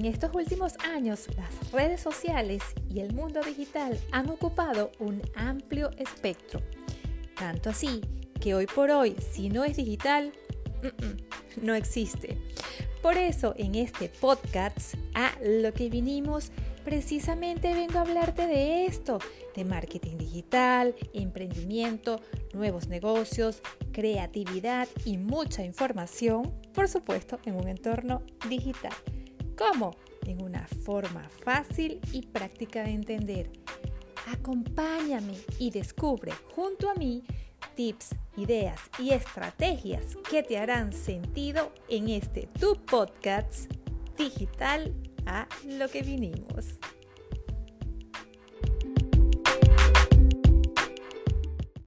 en estos últimos años las redes sociales y el mundo digital han ocupado un amplio espectro. Tanto así que hoy por hoy, si no es digital, no existe. Por eso en este podcast a lo que vinimos precisamente vengo a hablarte de esto, de marketing digital, emprendimiento, nuevos negocios, creatividad y mucha información, por supuesto, en un entorno digital. ¿Cómo? En una forma fácil y práctica de entender. Acompáñame y descubre junto a mí tips, ideas y estrategias que te harán sentido en este tu podcast digital a lo que vinimos.